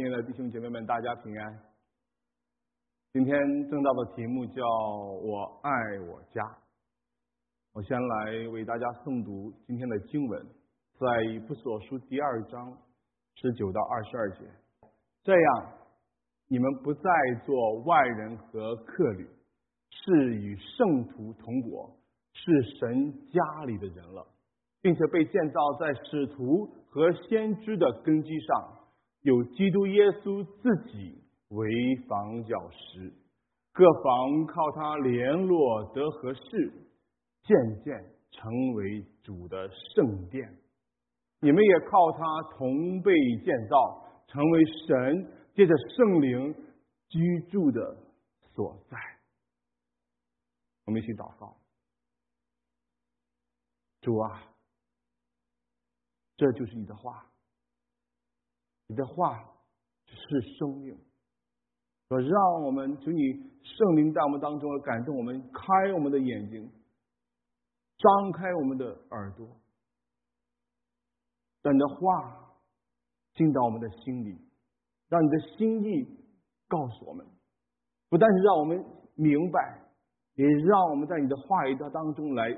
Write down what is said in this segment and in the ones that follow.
亲爱的弟兄姐妹们，大家平安。今天正道的题目叫我爱我家。我先来为大家诵读今天的经文，在以弗所书第二章十九到二十二节。这样，你们不再做外人和客旅，是与圣徒同国，是神家里的人了，并且被建造在使徒和先知的根基上。有基督耶稣自己为房角石，各房靠他联络得合适，渐渐成为主的圣殿。你们也靠他同被建造，成为神借着圣灵居住的所在。我们一起祷告：主啊，这就是你的话。你的话是生命，说让我们求你圣灵在我们当中感动我们，开我们的眼睛，张开我们的耳朵，让你的话进到我们的心里，让你的心意告诉我们，不但是让我们明白，也让我们在你的话语当中来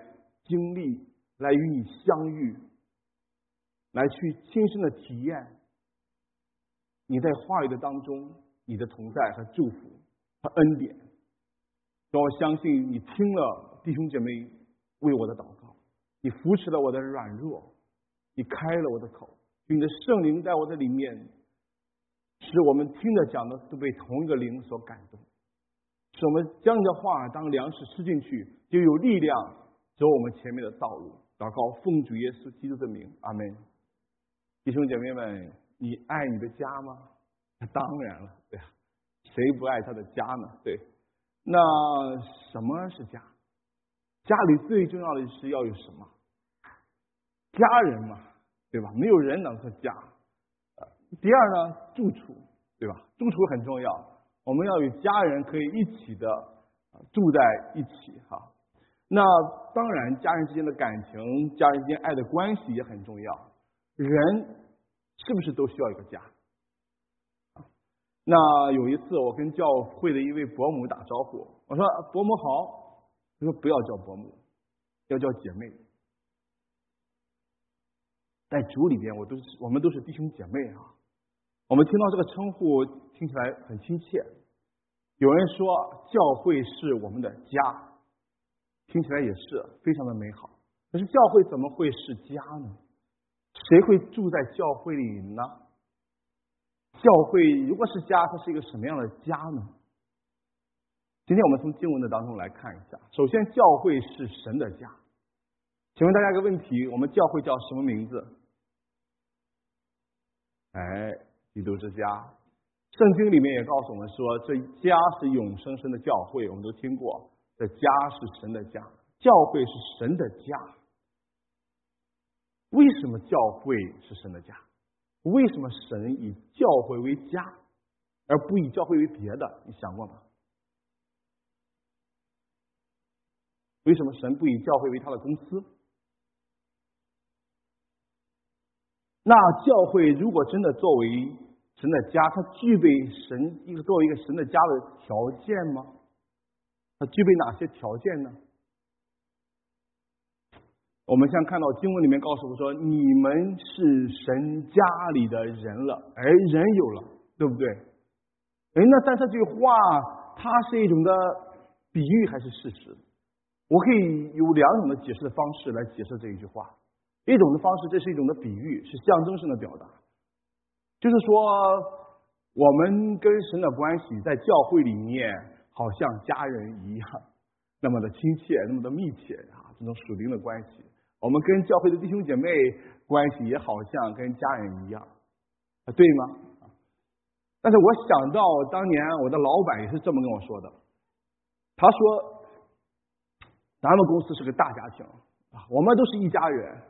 经历，来与你相遇，来去亲身的体验。你在话语的当中，你的同在和祝福和恩典，让我相信你听了弟兄姐妹为我的祷告，你扶持了我的软弱，你开了我的口，你的圣灵在我的里面，使我们听着讲的都被同一个灵所感动，使我们将你的话当粮食吃进去，就有力量走我们前面的道路。祷告奉主耶稣基督的名，阿门。弟兄姐妹们。你爱你的家吗？当然了，对呀，谁不爱他的家呢？对，那什么是家？家里最重要的是要有什么？家人嘛，对吧？没有人能是家。第二呢，住处，对吧？住处很重要，我们要与家人可以一起的住在一起哈。那当然，家人之间的感情，家人之间爱的关系也很重要。人。是不是都需要一个家？那有一次，我跟教会的一位伯母打招呼，我说：“伯母好。”他说：“不要叫伯母，要叫姐妹。”在主里边，我都是我们都是弟兄姐妹啊。我们听到这个称呼，听起来很亲切。有人说教会是我们的家，听起来也是非常的美好。可是教会怎么会是家呢？谁会住在教会里呢？教会如果是家，它是一个什么样的家呢？今天我们从经文的当中来看一下。首先，教会是神的家。请问大家一个问题：我们教会叫什么名字？哎，基督之家。圣经里面也告诉我们说，这家是永生生的教会。我们都听过，这家是神的家，教会是神的家。为什么教会是神的家？为什么神以教会为家，而不以教会为别的？你想过吗？为什么神不以教会为他的公司？那教会如果真的作为神的家，它具备神一个作为一个神的家的条件吗？它具备哪些条件呢？我们现在看到经文里面告诉我说：“你们是神家里的人了，哎人有了，对不对？”哎，那但这句话它是一种的比喻还是事实？我可以有两种的解释的方式来解释这一句话。一种的方式，这是一种的比喻，是象征性的表达，就是说我们跟神的关系在教会里面好像家人一样，那么的亲切，那么的密切啊，这种属灵的关系。我们跟教会的弟兄姐妹关系也好像跟家人一样，啊，对吗？但是我想到当年我的老板也是这么跟我说的，他说，咱们公司是个大家庭啊，我们都是一家人，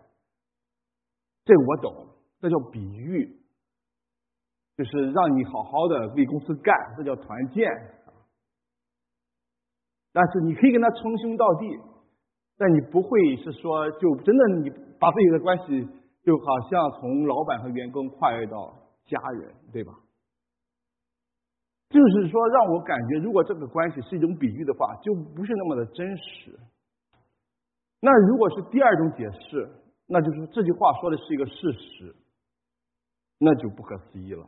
这我懂，这叫比喻，就是让你好好的为公司干，这叫团建，但是你可以跟他称兄道弟。但你不会是说，就真的你把自己的关系就好像从老板和员工跨越到家人，对吧？就是说，让我感觉，如果这个关系是一种比喻的话，就不是那么的真实。那如果是第二种解释，那就是这句话说的是一个事实，那就不可思议了，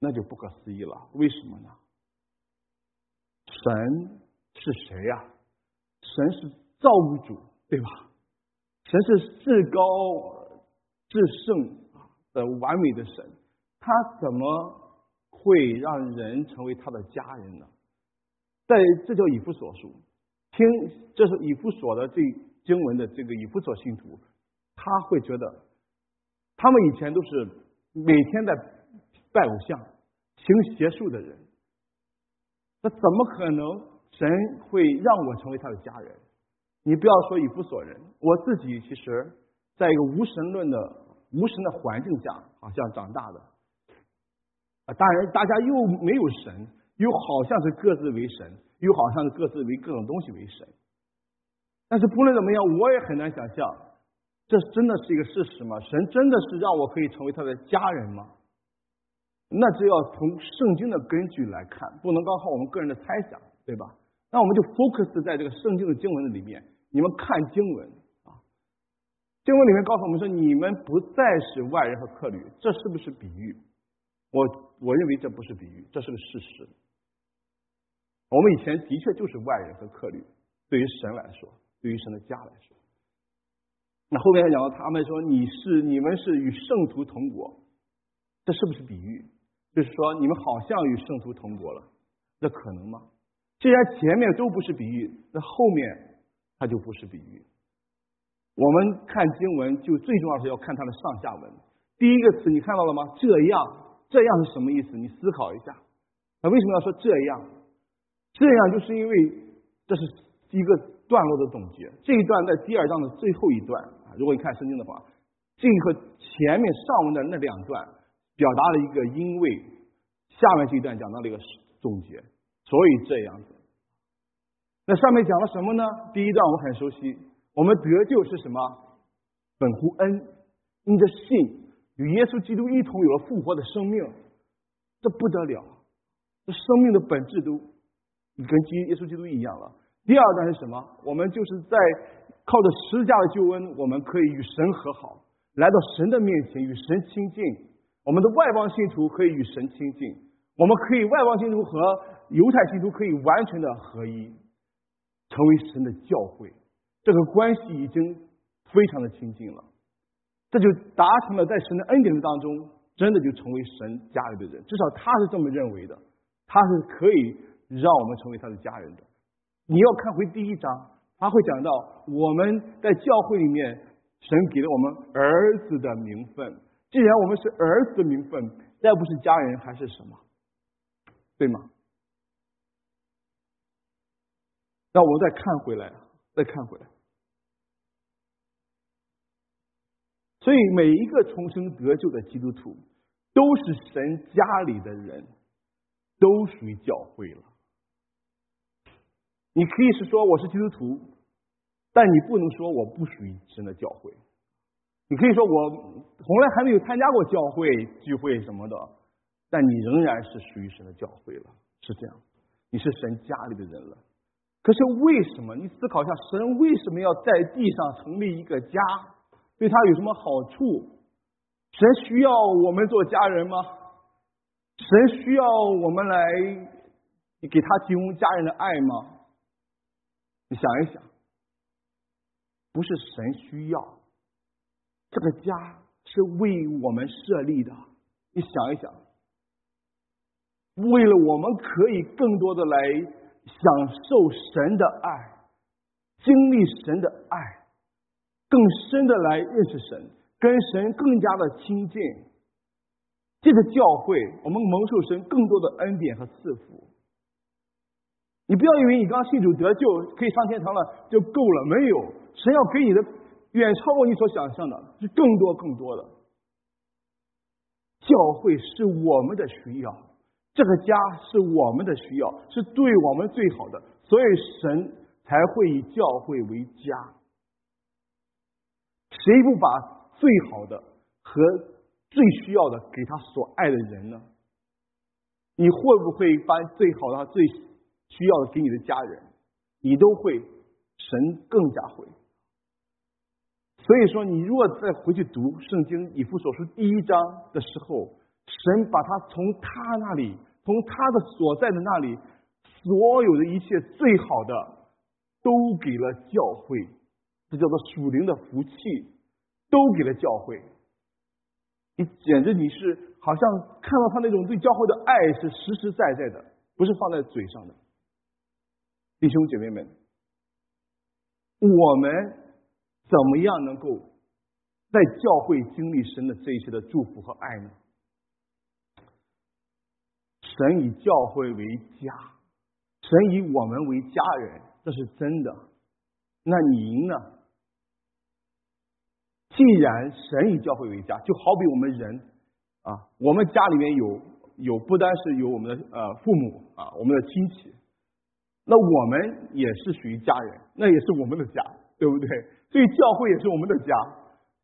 那就不可思议了。为什么呢？神是谁呀？神是造物主，对吧？神是至高至圣的完美的神，他怎么？会让人成为他的家人呢？在这叫以弗所书，听这是以弗所的这经文的这个以弗所信徒，他会觉得他们以前都是每天在拜偶像、行邪术的人，那怎么可能神会让我成为他的家人？你不要说以弗所人，我自己其实在一个无神论的无神的环境下，好像长大的。啊，当然，大家又没有神，又好像是各自为神，又好像是各自为各种东西为神。但是不论怎么样，我也很难想象，这真的是一个事实吗？神真的是让我可以成为他的家人吗？那就要从圣经的根据来看，不能光靠我们个人的猜想，对吧？那我们就 focus 在这个圣经的经文的里面。你们看经文啊，经文里面告诉我们说，你们不再是外人和客旅，这是不是比喻？我我认为这不是比喻，这是个事实。我们以前的确就是外人和客旅，对于神来说，对于神的家来说。那后面讲到他们说你是你们是与圣徒同国，这是不是比喻？就是说你们好像与圣徒同国了，这可能吗？既然前面都不是比喻，那后面它就不是比喻。我们看经文就最重要是要看它的上下文。第一个词你看到了吗？这样。这样是什么意思？你思考一下，那为什么要说这样？这样就是因为这是一个段落的总结。这一段在第二章的最后一段啊，如果你看圣经的话，这个前面上文的那两段表达了一个因为，下面这一段讲到了一个总结，所以这样子。那上面讲了什么呢？第一段我很熟悉，我们得救是什么？本乎恩，因着信。与耶稣基督一同有了复活的生命，这不得了，这生命的本质都跟基耶稣基督一样了。第二段是什么？我们就是在靠着十字架的救恩，我们可以与神和好，来到神的面前与神亲近。我们的外邦信徒可以与神亲近，我们可以外邦信徒和犹太信徒可以完全的合一，成为神的教会。这个关系已经非常的亲近了。这就达成了在神的恩典当中，真的就成为神家里的人。至少他是这么认为的，他是可以让我们成为他的家人的。你要看回第一章，他会讲到我们在教会里面，神给了我们儿子的名分。既然我们是儿子的名分，再不是家人还是什么？对吗？那我们再看回来，再看回来。所以，每一个重生得救的基督徒，都是神家里的人，都属于教会了。你可以是说我是基督徒，但你不能说我不属于神的教会。你可以说我从来还没有参加过教会聚会什么的，但你仍然是属于神的教会了，是这样。你是神家里的人了。可是为什么？你思考一下，神为什么要在地上成立一个家？对他有什么好处？神需要我们做家人吗？神需要我们来给他提供家人的爱吗？你想一想，不是神需要，这个家是为我们设立的。你想一想，为了我们可以更多的来享受神的爱，经历神的爱。更深的来认识神，跟神更加的亲近。这个教会，我们蒙受神更多的恩典和赐福。你不要以为你刚信主得救，可以上天堂了就够了，没有，神要给你的远超过你所想象的，是更多更多的。教会是我们的需要，这个家是我们的需要，是对我们最好的，所以神才会以教会为家。谁不把最好的和最需要的给他所爱的人呢？你会不会把最好的、最需要的给你的家人？你都会，神更加会。所以说，你如果再回去读圣经以弗所书第一章的时候，神把他从他那里，从他的所在的那里，所有的一切最好的，都给了教会，这叫做属灵的福气，都给了教会。你简直你是好像看到他那种对教会的爱是实实在在的，不是放在嘴上的。弟兄姐妹们，我们怎么样能够在教会经历神的这一切的祝福和爱呢？神以教会为家，神以我们为家人，这是真的。那您呢？既然神以教会为家，就好比我们人啊，我们家里面有有不单是有我们的呃父母啊，我们的亲戚。那我们也是属于家人，那也是我们的家，对不对？所以教会也是我们的家，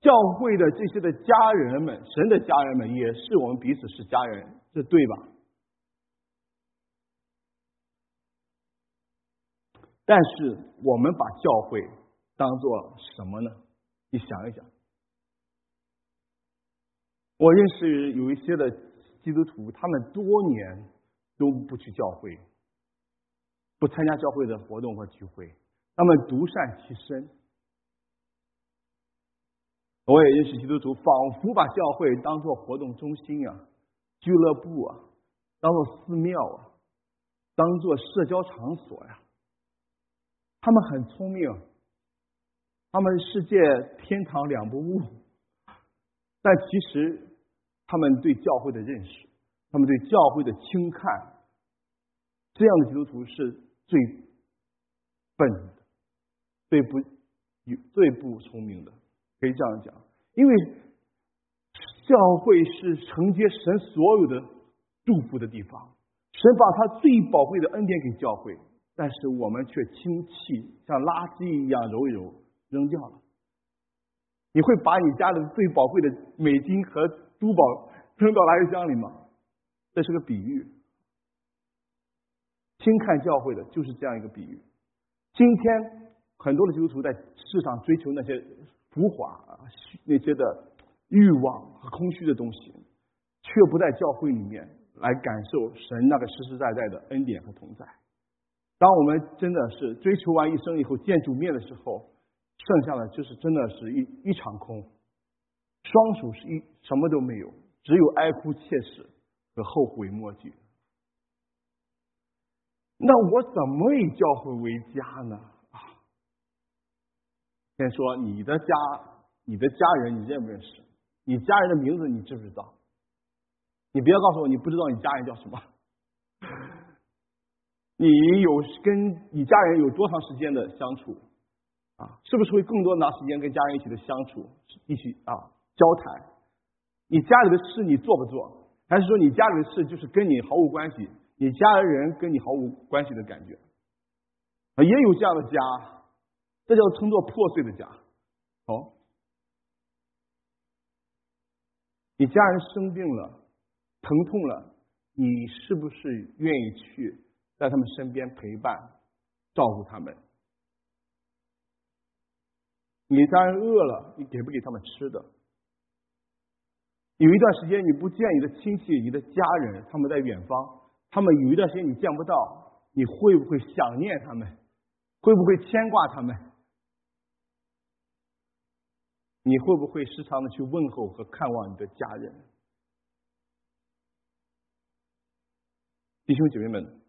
教会的这些的家人们，神的家人们，也是我们彼此是家人，这对吧？但是我们把教会当做什么呢？你想一想，我认识有一些的基督徒，他们多年都不去教会。不参加教会的活动和聚会，他们独善其身。我也认识基督徒，仿佛把教会当做活动中心啊、俱乐部啊、当做寺庙啊、当做社交场所呀。他们很聪明，他们世界天堂两不误，但其实他们对教会的认识，他们对教会的轻看，这样的基督徒是。最笨的，最不最不聪明的，可以这样讲，因为教会是承接神所有的祝福的地方，神把他最宝贵的恩典给教会，但是我们却轻弃，像垃圾一样揉一揉扔掉了。你会把你家的最宝贵的美金和珠宝 扔到垃圾箱里吗？这是个比喻。轻看教会的就是这样一个比喻。今天很多的基督徒在世上追求那些浮华啊、那些的欲望和空虚的东西，却不在教会里面来感受神那个实实在在的恩典和同在。当我们真的是追求完一生以后见主面的时候，剩下的就是真的是一一场空，双手是一什么都没有，只有哀哭切齿和后悔莫及。那我怎么以教会为家呢？啊，先说你的家，你的家人你认不认识？你家人的名字你知不知道？你不要告诉我你不知道你家人叫什么。你有跟你家人有多长时间的相处？啊，是不是会更多拿时间跟家人一起的相处，一起啊交谈？你家里的事你做不做？还是说你家里的事就是跟你毫无关系？你家人跟你毫无关系的感觉，啊，也有这样的家，这叫称作破碎的家。好，你家人生病了，疼痛了，你是不是愿意去在他们身边陪伴、照顾他们？你家人饿了，你给不给他们吃的？有一段时间你不见你的亲戚、你的家人，他们在远方。他们有一段时间你见不到，你会不会想念他们？会不会牵挂他们？你会不会时常的去问候和看望你的家人？弟兄姐妹们，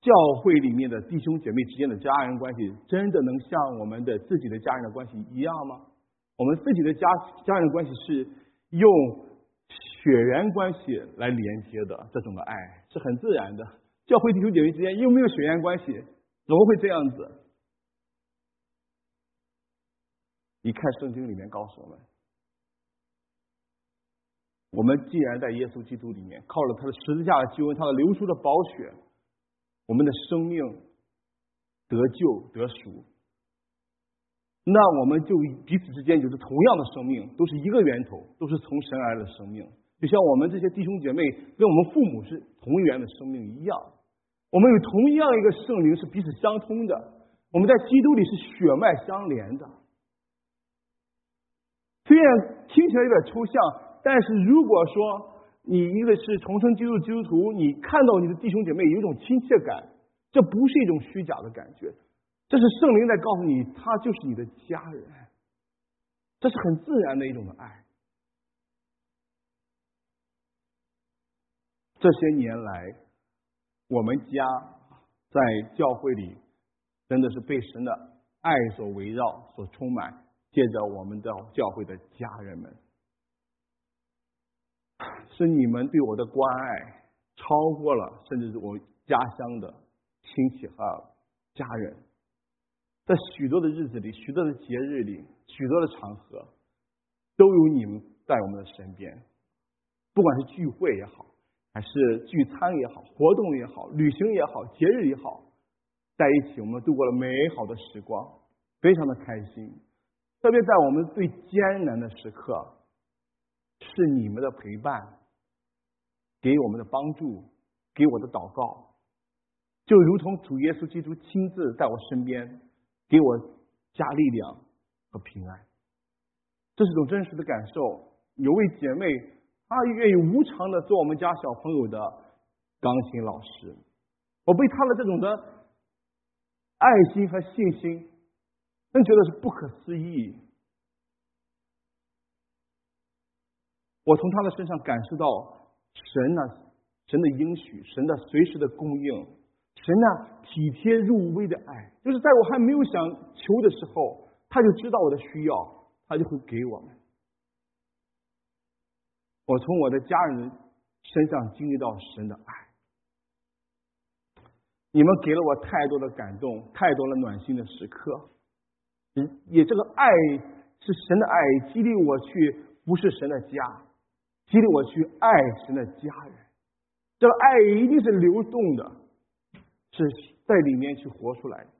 教会里面的弟兄姐妹之间的家人关系，真的能像我们的自己的家人的关系一样吗？我们自己的家家人关系是用。血缘关系来连接的这种的爱是很自然的，教会弟兄姐妹之间又没有血缘关系，怎么会这样子？你看圣经里面告诉我们，我们既然在耶稣基督里面靠了他的十字架的救恩，他的流出的宝血，我们的生命得救得赎，那我们就彼此之间有着同样的生命，都是一个源头，都是从神而来的生命。就像我们这些弟兄姐妹跟我们父母是同源的生命一样，我们有同样一个圣灵是彼此相通的，我们在基督里是血脉相连的。虽然听起来有点抽象，但是如果说你一个是重生基督基督徒，你看到你的弟兄姐妹有一种亲切感，这不是一种虚假的感觉，这是圣灵在告诉你，他就是你的家人，这是很自然的一种的爱。这些年来，我们家在教会里真的是被神的爱所围绕、所充满。借着我们的教会的家人们，是你们对我的关爱超过了，甚至是我家乡的亲戚和家人。在许多的日子里，许多的节日里，许多的场合，都有你们在我们的身边。不管是聚会也好，还是聚餐也好，活动也好，旅行也好，节日也好，在一起，我们度过了美好的时光，非常的开心。特别在我们最艰难的时刻，是你们的陪伴，给我们的帮助，给我的祷告，就如同主耶稣基督亲自在我身边，给我加力量和平安。这是种真实的感受。有位姐妹，她愿意无偿的做我们家小朋友的钢琴老师，我被她的这种的爱心和信心。真觉得是不可思议。我从他的身上感受到神呢，神的应许，神的随时的供应，神呢体贴入微的爱，就是在我还没有想求的时候，他就知道我的需要，他就会给我们。我从我的家人身上经历到神的爱，你们给了我太多的感动，太多了暖心的时刻。也这个爱是神的爱，激励我去不是神的家，激励我去爱神的家人。这个爱一定是流动的，是在里面去活出来的。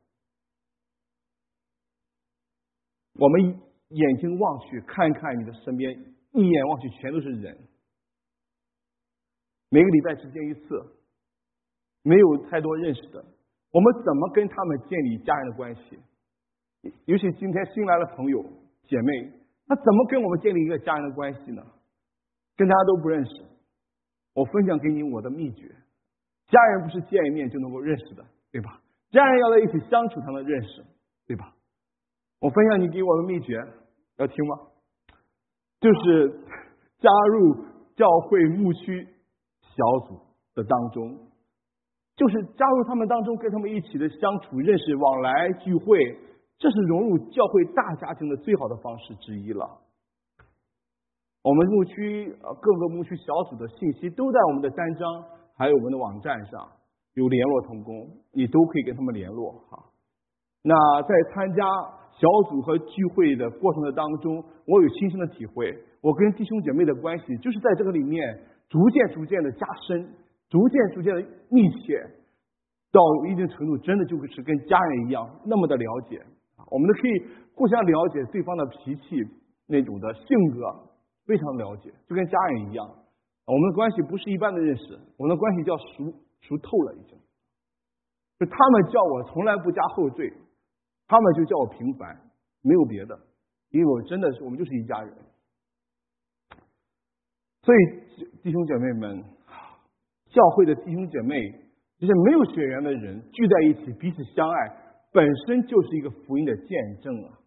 我们眼睛望去，看一看你的身边，一眼望去全都是人。每个礼拜只见一次，没有太多认识的，我们怎么跟他们建立家人的关系？尤其今天新来的朋友姐妹，那怎么跟我们建立一个家人的关系呢？跟大家都不认识，我分享给你我的秘诀：家人不是见一面就能够认识的，对吧？家人要在一起相处才能认识，对吧？我分享你给我的秘诀，要听吗？就是加入教会牧区小组的当中，就是加入他们当中，跟他们一起的相处、认识、往来、聚会。这是融入教会大家庭的最好的方式之一了。我们牧区呃各个牧区小组的信息都在我们的单张，还有我们的网站上有联络同工，你都可以跟他们联络哈。那在参加小组和聚会的过程的当中，我有亲身的体会，我跟弟兄姐妹的关系就是在这个里面逐渐逐渐的加深，逐渐逐渐的密切，到一定程度，真的就是跟家人一样那么的了解。我们都可以互相了解对方的脾气那种的性格，非常了解，就跟家人一样。我们的关系不是一般的认识，我们的关系叫熟熟透了已经。就他们叫我从来不加后缀，他们就叫我平凡，没有别的，因为我真的是我们就是一家人。所以弟兄姐妹们，教会的弟兄姐妹，这些没有血缘的人聚在一起，彼此相爱。本身就是一个福音的见证啊！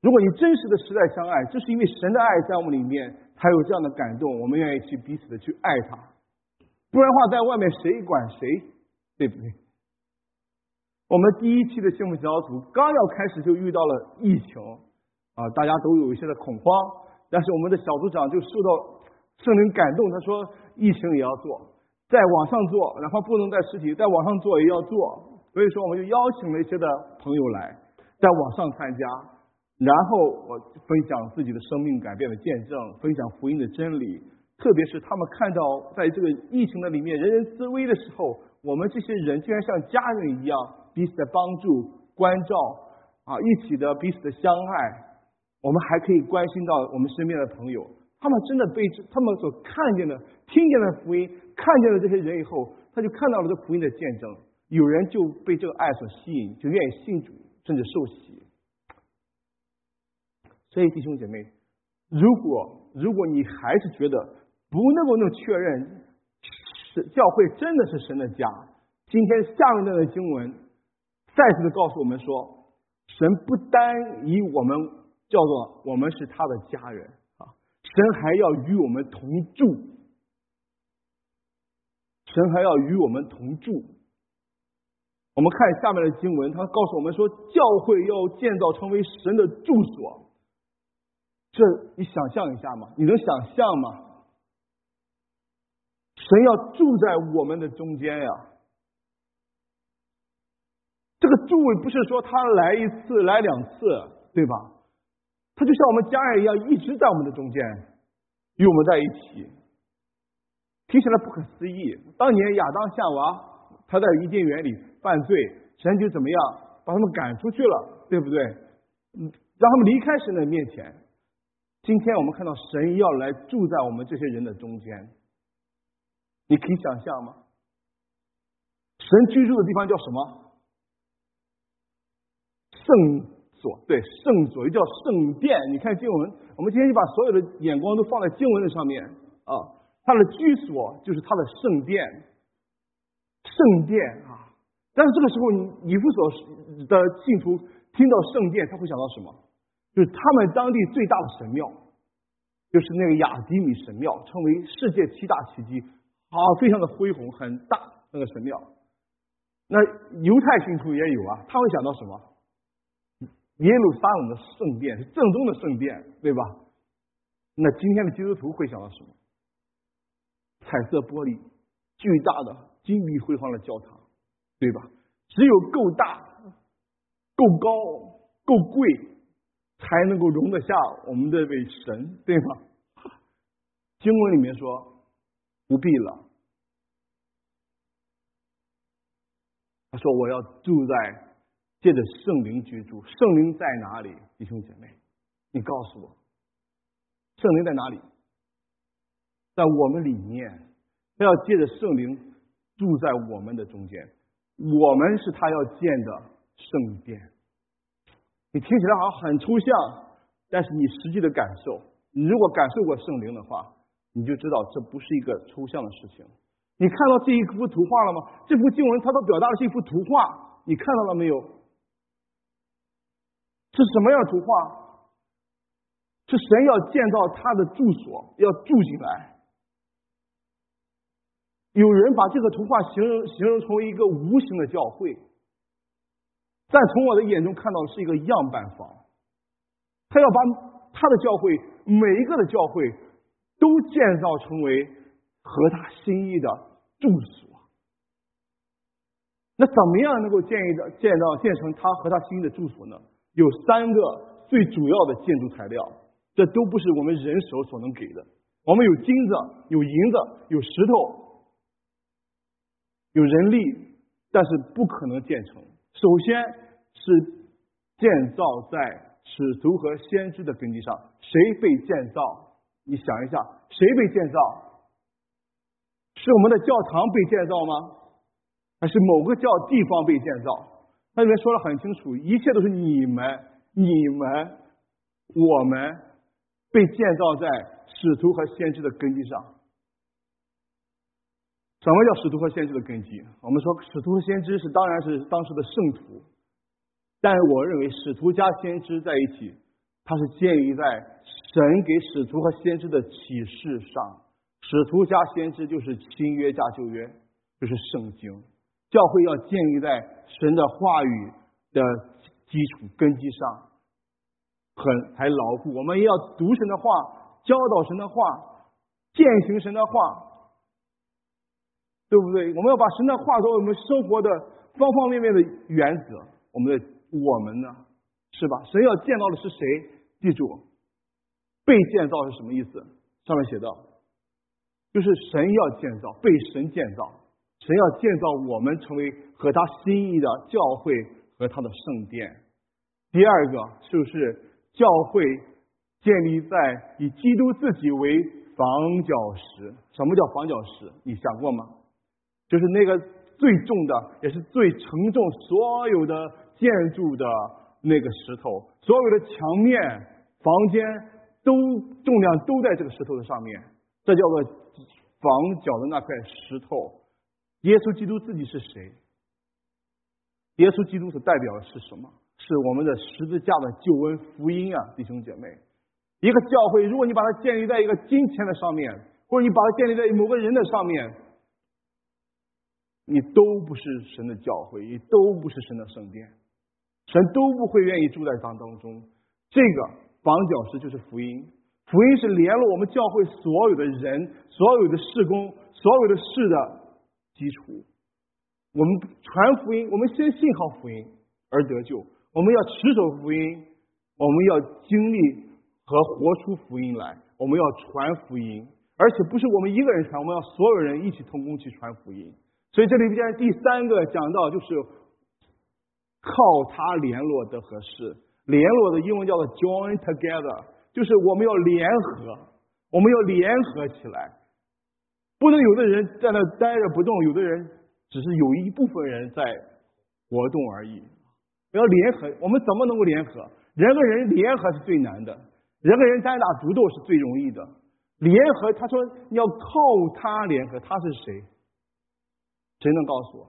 如果你真实的实在相爱，就是因为神的爱在我们里面，才有这样的感动，我们愿意去彼此的去爱他。不然的话，在外面谁管谁，对不对？我们第一期的幸福小组刚要开始就遇到了疫情啊，大家都有一些的恐慌，但是我们的小组长就受到圣灵感动，他说疫情也要做，在网上做，哪怕不能在实体，在网上做也要做。所以说，我们就邀请了一些的朋友来，在网上参加，然后我分享自己的生命改变的见证，分享福音的真理。特别是他们看到在这个疫情的里面人人自危的时候，我们这些人竟然像家人一样彼此的帮助、关照啊，一起的彼此的相爱。我们还可以关心到我们身边的朋友，他们真的被他们所看见的、听见的福音，看见了这些人以后，他就看到了这福音的见证。有人就被这个爱所吸引，就愿意信主，甚至受洗。所以弟兄姐妹，如果如果你还是觉得不能够能确认是教会真的是神的家，今天下面的经文再次的告诉我们说，神不单以我们叫做我们是他的家人啊，神还要与我们同住，神还要与我们同住。我们看下面的经文，他告诉我们说，教会要建造成为神的住所。这你想象一下吗？你能想象吗？神要住在我们的中间呀！这个住不是说他来一次、来两次，对吧？他就像我们家人一样，一直在我们的中间，与我们在一起。听起来不可思议。当年亚当夏娃他在伊甸园里犯罪，神就怎么样把他们赶出去了，对不对？嗯，让他们离开神的面前。今天我们看到神要来住在我们这些人的中间，你可以想象吗？神居住的地方叫什么？圣所，对，圣所又叫圣殿。你看经文，我们今天就把所有的眼光都放在经文的上面啊。他的居所就是他的圣殿，圣殿啊。但是这个时候，你以弗所的信徒听到圣殿，他会想到什么？就是他们当地最大的神庙，就是那个亚迪米神庙，称为世界七大奇迹，啊，非常的恢宏，很大那个神庙。那犹太信徒也有啊，他会想到什么？耶路撒冷的圣殿是正宗的圣殿，对吧？那今天的基督徒会想到什么？彩色玻璃、巨大的金碧辉煌的教堂，对吧？只有够大、够高、够贵。才能够容得下我们这位神，对吗？经文里面说不必了。他说我要住在借着圣灵居住，圣灵在哪里？弟兄姐妹，你告诉我，圣灵在哪里？在我们里面。他要借着圣灵住在我们的中间，我们是他要建的圣殿。你听起来好像很抽象，但是你实际的感受，你如果感受过圣灵的话，你就知道这不是一个抽象的事情。你看到这一幅图画了吗？这幅经文它都表达的是一幅图画，你看到了没有？是什么样的图画？是神要建造他的住所，要住进来。有人把这个图画形容形容成为一个无形的教会。但从我的眼中看到的是一个样板房，他要把他的教会每一个的教会都建造成为合他心意的住所。那怎么样能够建议的建造建成他和他心意的住所呢？有三个最主要的建筑材料，这都不是我们人手所能给的。我们有金子，有银子，有石头，有人力，但是不可能建成。首先是建造在使徒和先知的根基上，谁被建造？你想一下，谁被建造？是我们的教堂被建造吗？还是某个教地方被建造？它里面说的很清楚，一切都是你们、你们、我们被建造在使徒和先知的根基上。什么叫使徒和先知的根基？我们说使徒和先知是当然是当时的圣徒，但是我认为使徒加先知在一起，它是建立在神给使徒和先知的启示上。使徒加先知就是新约加旧约，就是圣经。教会要建立在神的话语的基础根基上，很还牢固。我们要读神的话，教导神的话，践行神的话。对不对？我们要把神的话作为我们生活的方方面面的原则。我们的我们呢，是吧？神要建造的是谁？记住，被建造是什么意思？上面写道，就是神要建造，被神建造，神要建造我们成为和他心意的教会和他的圣殿。第二个就是教会建立在以基督自己为房角石。什么叫房角石？你想过吗？就是那个最重的，也是最承重所有的建筑的那个石头，所有的墙面、房间都重量都在这个石头的上面。这叫做房角的那块石头。耶稣基督自己是谁？耶稣基督所代表的是什么？是我们的十字架的救恩福音啊，弟兄姐妹！一个教会，如果你把它建立在一个金钱的上面，或者你把它建立在某个人的上面，你都不是神的教会，也都不是神的圣殿，神都不会愿意住在当当中。这个房角石就是福音，福音是联络我们教会所有的人、所有的事工、所有的事的基础。我们传福音，我们先信靠福音而得救。我们要持守福音，我们要经历和活出福音来。我们要传福音，而且不是我们一个人传，我们要所有人一起同工去传福音。所以这里边第三个讲到就是靠他联络的合适，联络的英文叫做 join together，就是我们要联合，我们要联合起来，不能有的人在那待着不动，有的人只是有一部分人在活动而已。要联合，我们怎么能够联合？人和人联合是最难的，人和人单打独斗是最容易的。联合，他说你要靠他联合，他是谁？谁能告诉我？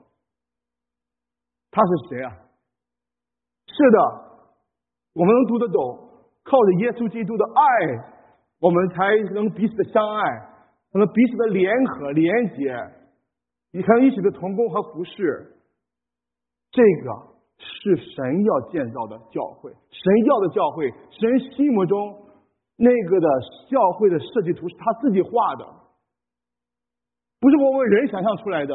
他是谁啊？是的，我们能读得懂，靠着耶稣基督的爱，我们才能彼此的相爱，才能彼此的联合连结，你看一起的同工和服侍，这个。是神要建造的教会，神要的教会，神心目中那个的教会的设计图是他自己画的，不是我们人想象出来的，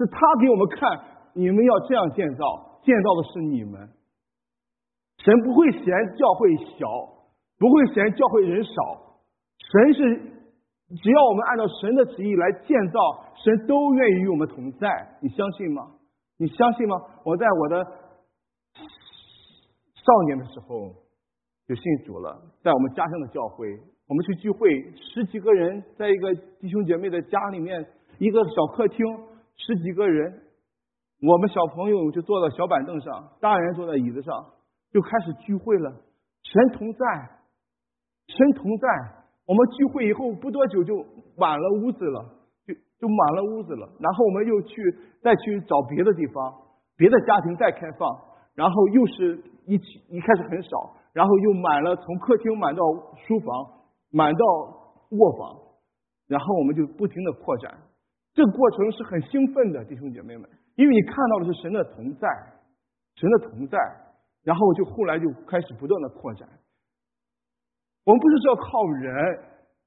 是他给我们看，你们要这样建造，建造的是你们。神不会嫌教会小，不会嫌教会人少，神是只要我们按照神的旨意来建造，神都愿意与我们同在，你相信吗？你相信吗？我在我的少年的时候就信主了，在我们家乡的教会，我们去聚会，十几个人在一个弟兄姐妹的家里面，一个小客厅，十几个人，我们小朋友就坐在小板凳上，大人坐在椅子上，就开始聚会了。神同在，神同在。我们聚会以后不多久就满了屋子了。就满了屋子了，然后我们又去再去找别的地方，别的家庭再开放，然后又是一起一开始很少，然后又满了，从客厅满到书房，满到卧房，然后我们就不停的扩展，这个过程是很兴奋的，弟兄姐妹们，因为你看到的是神的同在，神的同在，然后就后来就开始不断的扩展。我们不是说靠人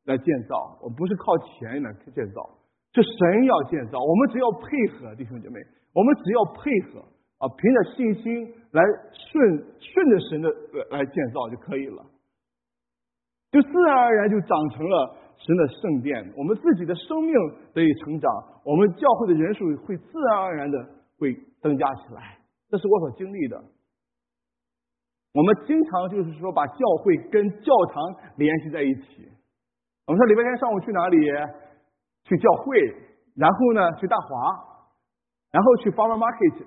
来建造，我们不是靠钱来建造。是神要建造，我们只要配合弟兄姐妹，我们只要配合啊，凭着信心来顺顺着神的来建造就可以了，就自然而然就长成了神的圣殿。我们自己的生命得以成长，我们教会的人数会自然而然的会增加起来。这是我所经历的。我们经常就是说把教会跟教堂联系在一起。我们说礼拜天上午去哪里？去教会，然后呢去大华，然后去 farmer market，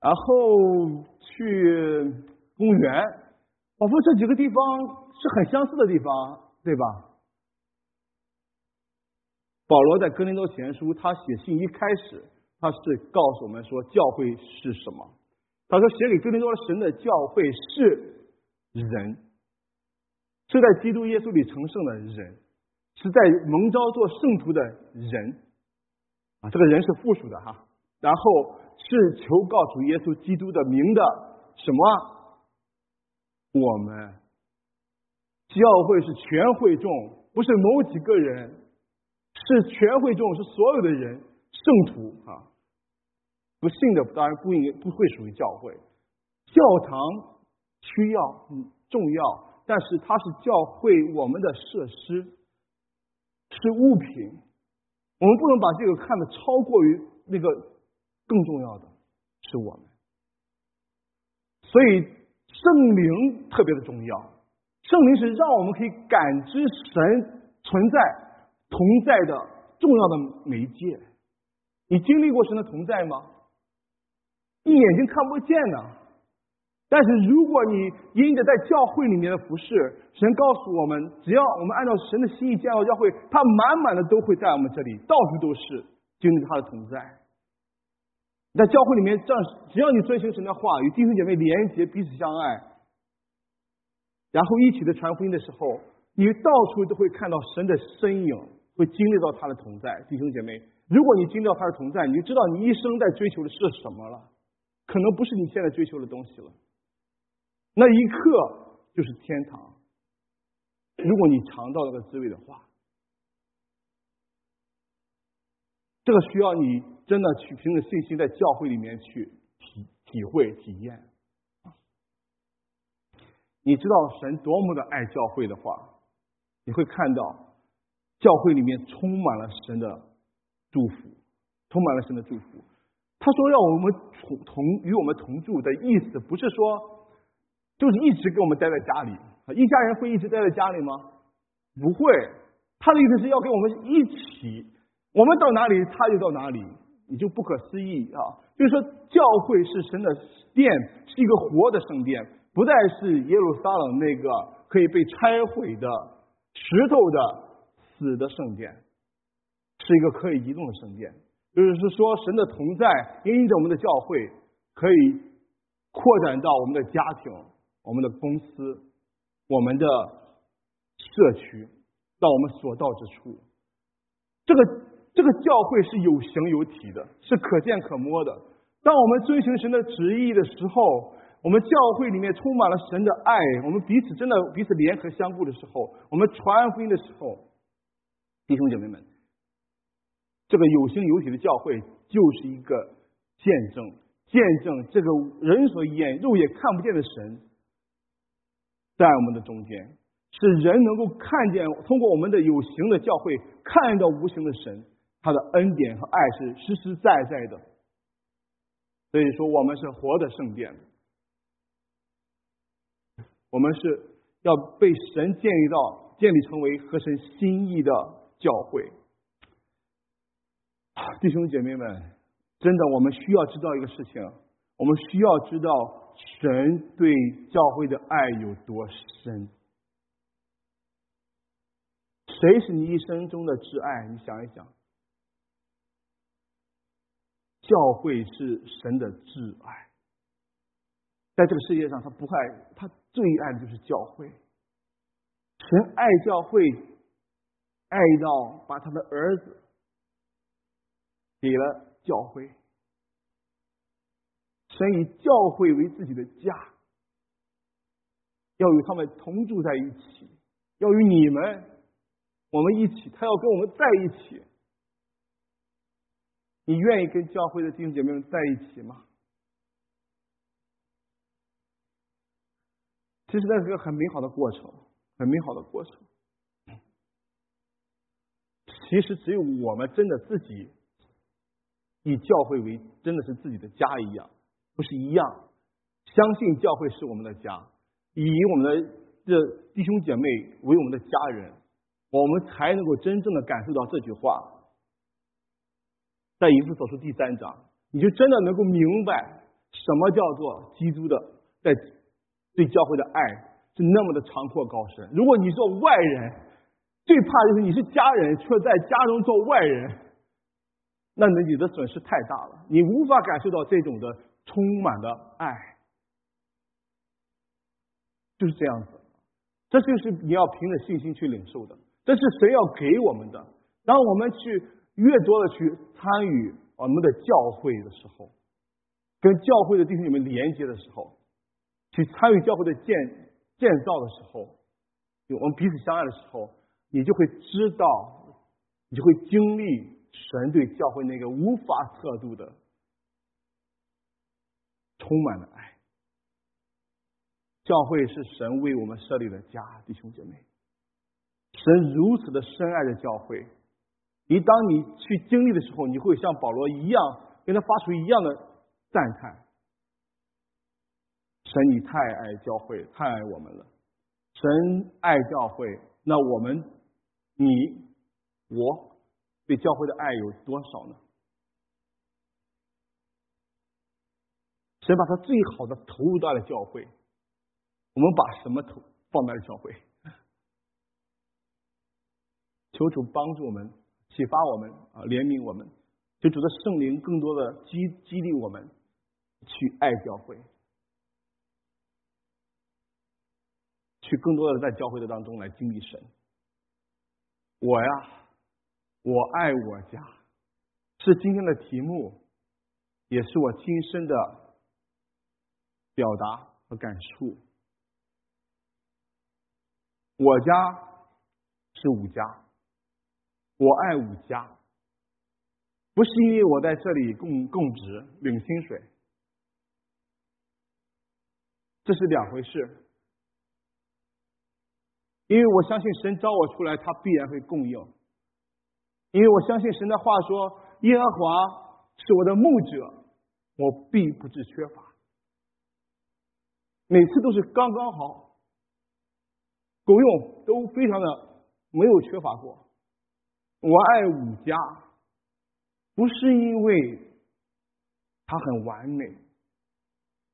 然后去公园。仿佛这几个地方是很相似的地方，对吧？保罗在哥林多前书，他写信一开始，他是告诉我们说教会是什么？他说写给哥林多神的教会是人，是在基督耶稣里成圣的人。是在蒙召做圣徒的人啊，这个人是复数的哈。然后是求告主耶稣基督的名的什么？我们教会是全会众，不是某几个人，是全会众，是所有的人，圣徒啊。不信的当然不应不会属于教会。教堂需要重要，但是它是教会我们的设施。是物品，我们不能把这个看得超过于那个更重要的是我们，所以圣灵特别的重要，圣灵是让我们可以感知神存在、同在的重要的媒介。你经历过神的同在吗？你眼睛看不见呢。但是如果你因着在教会里面的服饰，神告诉我们，只要我们按照神的心意建造教会，他满满的都会在我们这里，到处都是经历他的同在。在教会里面，这样只要你遵循神的话，与弟兄姐妹连结，彼此相爱，然后一起的传福音的时候，你到处都会看到神的身影，会经历到他的同在。弟兄姐妹，如果你经历到他的同在，你就知道你一生在追求的是什么了，可能不是你现在追求的东西了。那一刻就是天堂。如果你尝到那个滋味的话，这个需要你真的去凭着信心在教会里面去体体会体验。你知道神多么的爱教会的话，你会看到教会里面充满了神的祝福，充满了神的祝福。他说让我们同同与我们同住的意思，不是说。就是一直跟我们待在家里，一家人会一直待在家里吗？不会，他的意思是要跟我们一起，我们到哪里他就到哪里，你就不可思议啊！就是说，教会是神的殿，是一个活的圣殿，不再是耶路撒冷那个可以被拆毁的石头的死的圣殿，是一个可以移动的圣殿。就是说，神的同在因着我们的教会，可以扩展到我们的家庭。我们的公司，我们的社区，到我们所到之处，这个这个教会是有形有体的，是可见可摸的。当我们遵循神的旨意的时候，我们教会里面充满了神的爱，我们彼此真的彼此联合相顾的时候，我们传福音的时候，弟兄姐妹们，这个有形有体的教会就是一个见证，见证这个人所眼肉眼看不见的神。在我们的中间，是人能够看见，通过我们的有形的教会看到无形的神，他的恩典和爱是实实在在的。所以说，我们是活的圣殿，我们是要被神建立到建立成为合神心意的教会。弟兄姐妹们，真的，我们需要知道一个事情，我们需要知道。神对教会的爱有多深？谁是你一生中的挚爱？你想一想，教会是神的挚爱，在这个世界上，他不爱，他最爱的就是教会。神爱教会，爱到把他的儿子给了教会。神以教会为自己的家，要与他们同住在一起，要与你们我们一起，他要跟我们在一起。你愿意跟教会的弟兄姐妹们在一起吗？其实那是个很美好的过程，很美好的过程。其实只有我们真的自己以教会为真的是自己的家一样。不是一样？相信教会是我们的家，以我们的这弟兄姐妹为我们的家人，我们才能够真正的感受到这句话。在以弗所书第三章，你就真的能够明白什么叫做基督的在对教会的爱是那么的长阔高深。如果你做外人，最怕就是你是家人，却在家中做外人，那你的损失太大了，你无法感受到这种的。充满的爱，就是这样子。这就是你要凭着信心去领受的。这是谁要给我们的？当我们去越多的去参与我们的教会的时候，跟教会的弟兄姐妹连接的时候，去参与教会的建建造的时候，我们彼此相爱的时候，你就会知道，你就会经历神对教会那个无法测度的。充满了爱，教会是神为我们设立的家，弟兄姐妹，神如此的深爱着教会，你当你去经历的时候，你会像保罗一样，跟他发出一样的赞叹。神，你太爱教会，太爱我们了。神爱教会，那我们你我对教会的爱有多少呢？神把他最好的投入到了教会，我们把什么投放在了教会？求主帮助我们，启发我们啊，怜悯我们，求主的圣灵更多的激激励我们去爱教会，去更多的在教会的当中来经历神。我呀，我爱我家，是今天的题目，也是我今生的。表达和感触。我家是五家，我爱五家，不是因为我在这里供供职领薪水，这是两回事。因为我相信神招我出来，他必然会供应。因为我相信神的话说：“耶和华是我的牧者，我必不致缺乏。”每次都是刚刚好，够用，都非常的没有缺乏过。我爱五家，不是因为它很完美，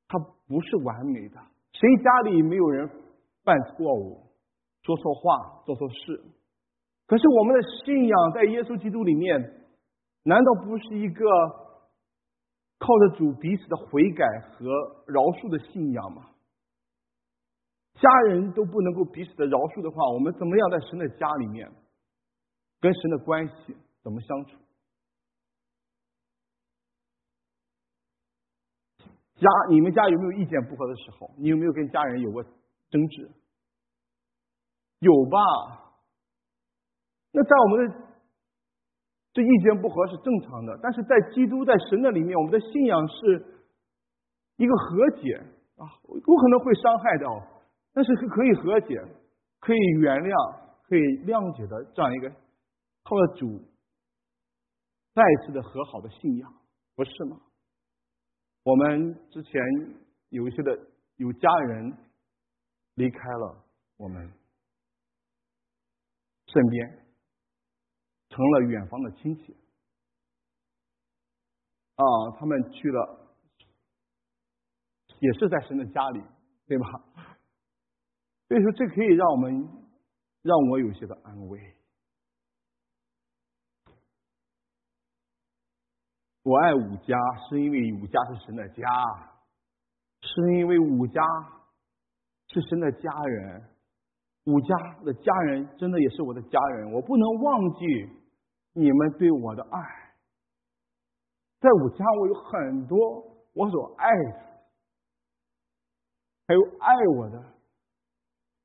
它不是完美的。谁家里没有人犯错误、说错话、做错事？可是我们的信仰在耶稣基督里面，难道不是一个靠着主彼此的悔改和饶恕的信仰吗？家人都不能够彼此的饶恕的话，我们怎么样在神的家里面跟神的关系怎么相处？家，你们家有没有意见不合的时候？你有没有跟家人有过争执？有吧？那在我们的这意见不合是正常的，但是在基督在神的里面，我们的信仰是一个和解啊，有可能会伤害到。但是是可以和解、可以原谅、可以谅解的这样一个靠着主再次的和好的信仰，不是吗？我们之前有一些的有家人离开了我们身边，成了远方的亲戚啊，他们去了，也是在神的家里，对吧？所以说，这可以让我们让我有些的安慰。我爱五家，是因为五家是神的家，是因为五家是神的家人，五家的家人真的也是我的家人，我不能忘记你们对我的爱。在五家，我有很多我所爱的，还有爱我的。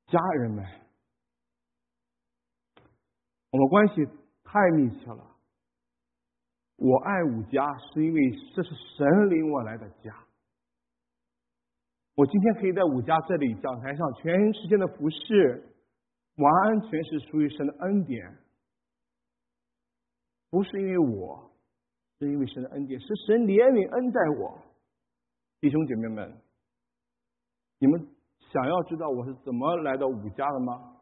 家人们，我们关系太密切了。我爱五家，是因为这是神领我来的家。我今天可以在五家这里讲台上全时间的服侍，完全是属于神的恩典，不是因为我，是因为神的恩典，是神怜悯恩待我。弟兄姐妹们，你们。想要知道我是怎么来到武家的吗？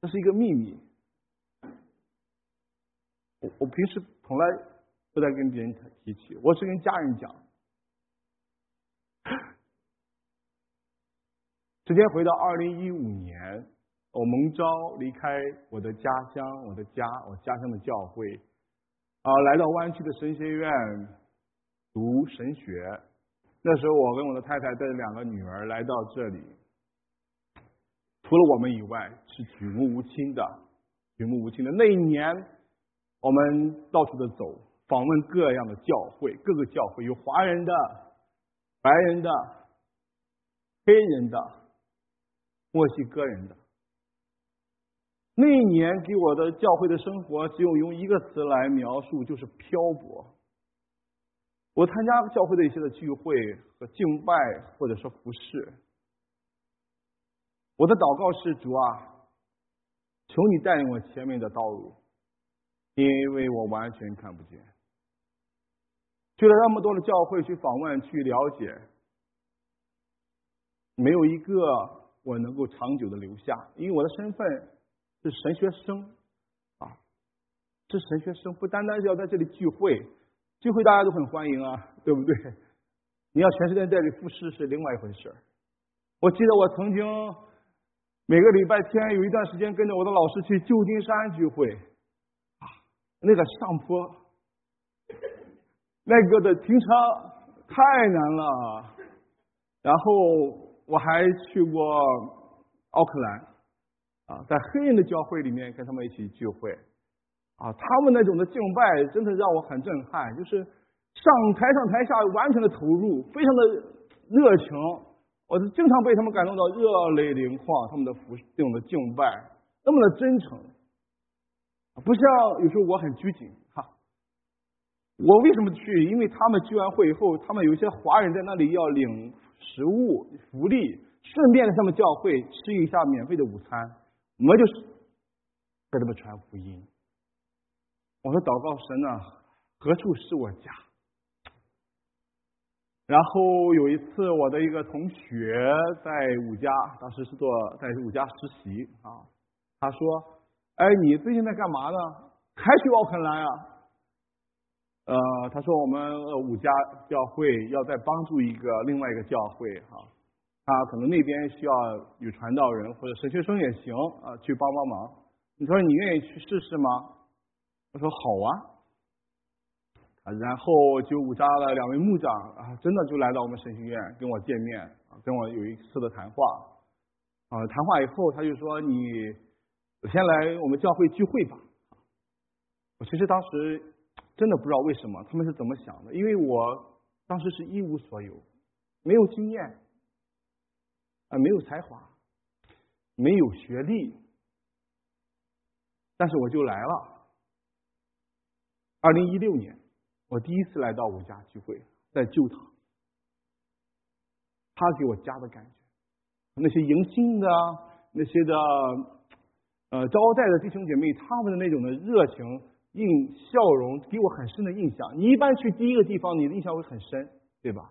这是一个秘密。我我平时从来不再跟别人提起，我是跟家人讲。直接回到二零一五年，我蒙召离开我的家乡，我的家，我家乡的教会，啊，来到湾区的神学院读神学。那时候，我跟我的太太带着两个女儿来到这里，除了我们以外是举目无亲的，举目无亲的。那一年，我们到处的走，访问各样的教会，各个教会有华人的、白人的、黑人的、墨西哥人的。那一年给我的教会的生活，只有用一个词来描述，就是漂泊。我参加教会的一些的聚会和敬拜，或者说服饰。我的祷告是主啊，求你带领我前面的道路，因为我完全看不见。去了那么多的教会去访问去了解，没有一个我能够长久的留下，因为我的身份是神学生啊，是神学生，不单单是要在这里聚会，聚会大家都很欢迎啊，对不对？你要全世界代理复试是另外一回事儿我记得我曾经每个礼拜天有一段时间跟着我的老师去旧金山聚会啊，那个上坡，那个的停车太难了，然后。我还去过奥克兰，啊，在黑人的教会里面跟他们一起聚会，啊，他们那种的敬拜真的让我很震撼，就是上台上台下完全的投入，非常的热情，我是经常被他们感动到热泪盈眶，他们的服这种的敬拜那么的真诚，不像有时候我很拘谨哈，我为什么去？因为他们聚完会以后，他们有一些华人在那里要领。食物福利，顺便在他们教会吃一下免费的午餐，我们就是给他们传福音。我说祷告神呢，何处是我家？然后有一次，我的一个同学在五家，当时是做在五家实习啊。他说：“哎，你最近在干嘛呢？还去奥克兰啊？”呃，他说我们五家教会要在帮助一个另外一个教会哈，他可能那边需要有传道人或者神学生也行啊，去帮帮忙。你说你愿意去试试吗？我说好啊。啊，然后就五家的两位牧长啊，真的就来到我们神学院跟我见面啊，跟我有一次的谈话啊，谈话以后他就说你先来我们教会聚会吧。我其实当时。真的不知道为什么他们是怎么想的，因为我当时是一无所有，没有经验，啊，没有才华，没有学历，但是我就来了。二零一六年，我第一次来到我家聚会，在旧堂，他给我家的感觉，那些迎新的、那些的呃招待的弟兄姐妹，他们的那种的热情。印笑容给我很深的印象。你一般去第一个地方，你的印象会很深，对吧？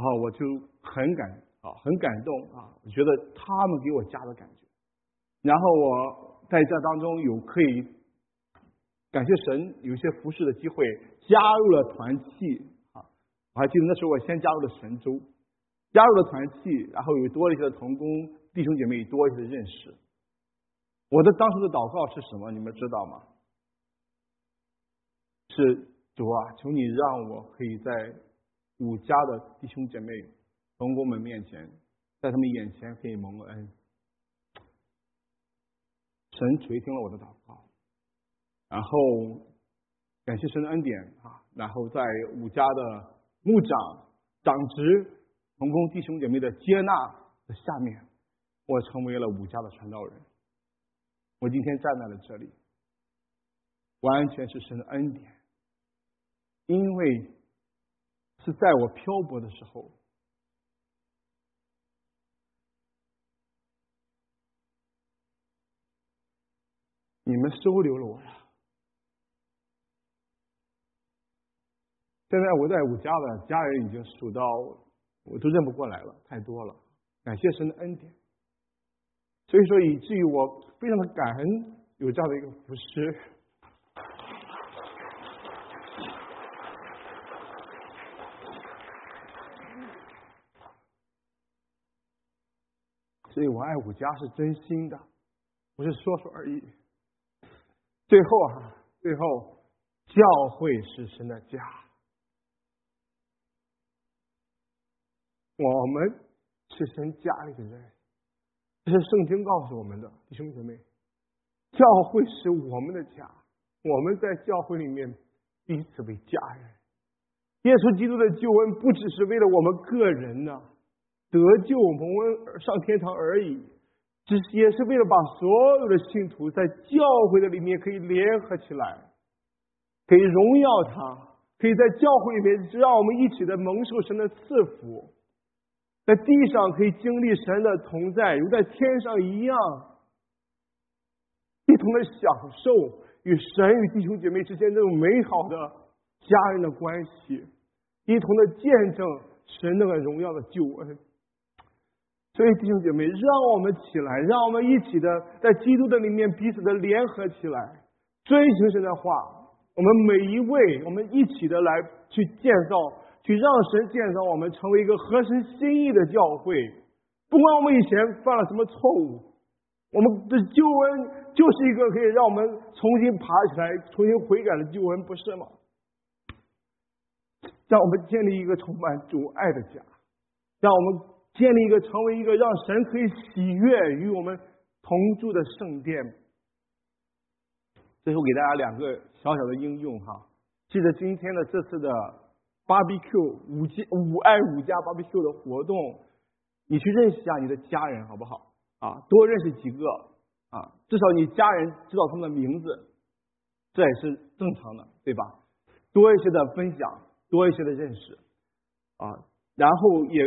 然后我就很感啊，很感动啊，我觉得他们给我家的感觉。然后我在这当中有可以感谢神，有一些服侍的机会，加入了团契啊。我还记得那时候我先加入了神州，加入了团契，然后有多了一些的同工弟兄姐妹多一些的认识。我的当时的祷告是什么？你们知道吗？是主啊，求你让我可以在五家的弟兄姐妹、同工们面前，在他们眼前可以蒙恩。神垂听了我的祷告，然后感谢神的恩典啊，然后在五家的牧长、长职、同工弟兄姐妹的接纳的下面，我成为了五家的传道人。我今天站在了这里，完全是神的恩典，因为是在我漂泊的时候，你们收留了我呀。现在我在我家的家人已经数到我都认不过来了，太多了。感谢神的恩典。所以说，以至于我非常的感恩有这样的一个服饰。所以我爱我家是真心的，不是说说而已。最后啊，最后，教会是神的家，我们是神家里的人。这是圣经告诉我们的，弟兄姊妹，教会是我们的家，我们在教会里面彼此为家人。耶稣基督的救恩不只是为了我们个人呢，得救蒙恩上天堂而已，只是也是为了把所有的信徒在教会的里面可以联合起来，可以荣耀他，可以在教会里面让我们一起的蒙受神的赐福。在地上可以经历神的同在，如在天上一样，一同的享受与神与弟兄姐妹之间那种美好的家人的关系，一同的见证神那个荣耀的救恩。所以弟兄姐妹，让我们起来，让我们一起的在基督的里面彼此的联合起来，遵循神的话。我们每一位，我们一起的来去建造，去让神建造我们成为一个合神心意的教会。不管我们以前犯了什么错误，我们的救恩就是一个可以让我们重新爬起来、重新悔改的救恩，不是吗？让我们建立一个充满主爱的家，让我们建立一个成为一个让神可以喜悦与我们同住的圣殿。最后给大家两个小小的应用哈，记得今天的这次的 barbecue 五加五爱五加 barbecue 的活动，你去认识一下你的家人好不好？啊，多认识几个啊，至少你家人知道他们的名字，这也是正常的，对吧？多一些的分享，多一些的认识啊，然后也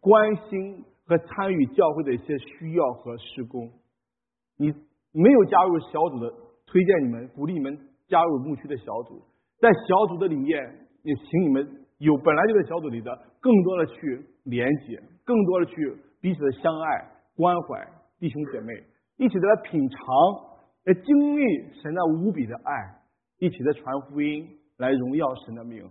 关心和参与教会的一些需要和施工。你没有加入小组的。推荐你们，鼓励你们加入牧区的小组，在小组的里面，也请你们有本来就在小组里的，更多的去连接，更多的去彼此的相爱关怀弟兄姐妹，一起的来品尝，来经历神那无比的爱，一起的传福音，来荣耀神的名。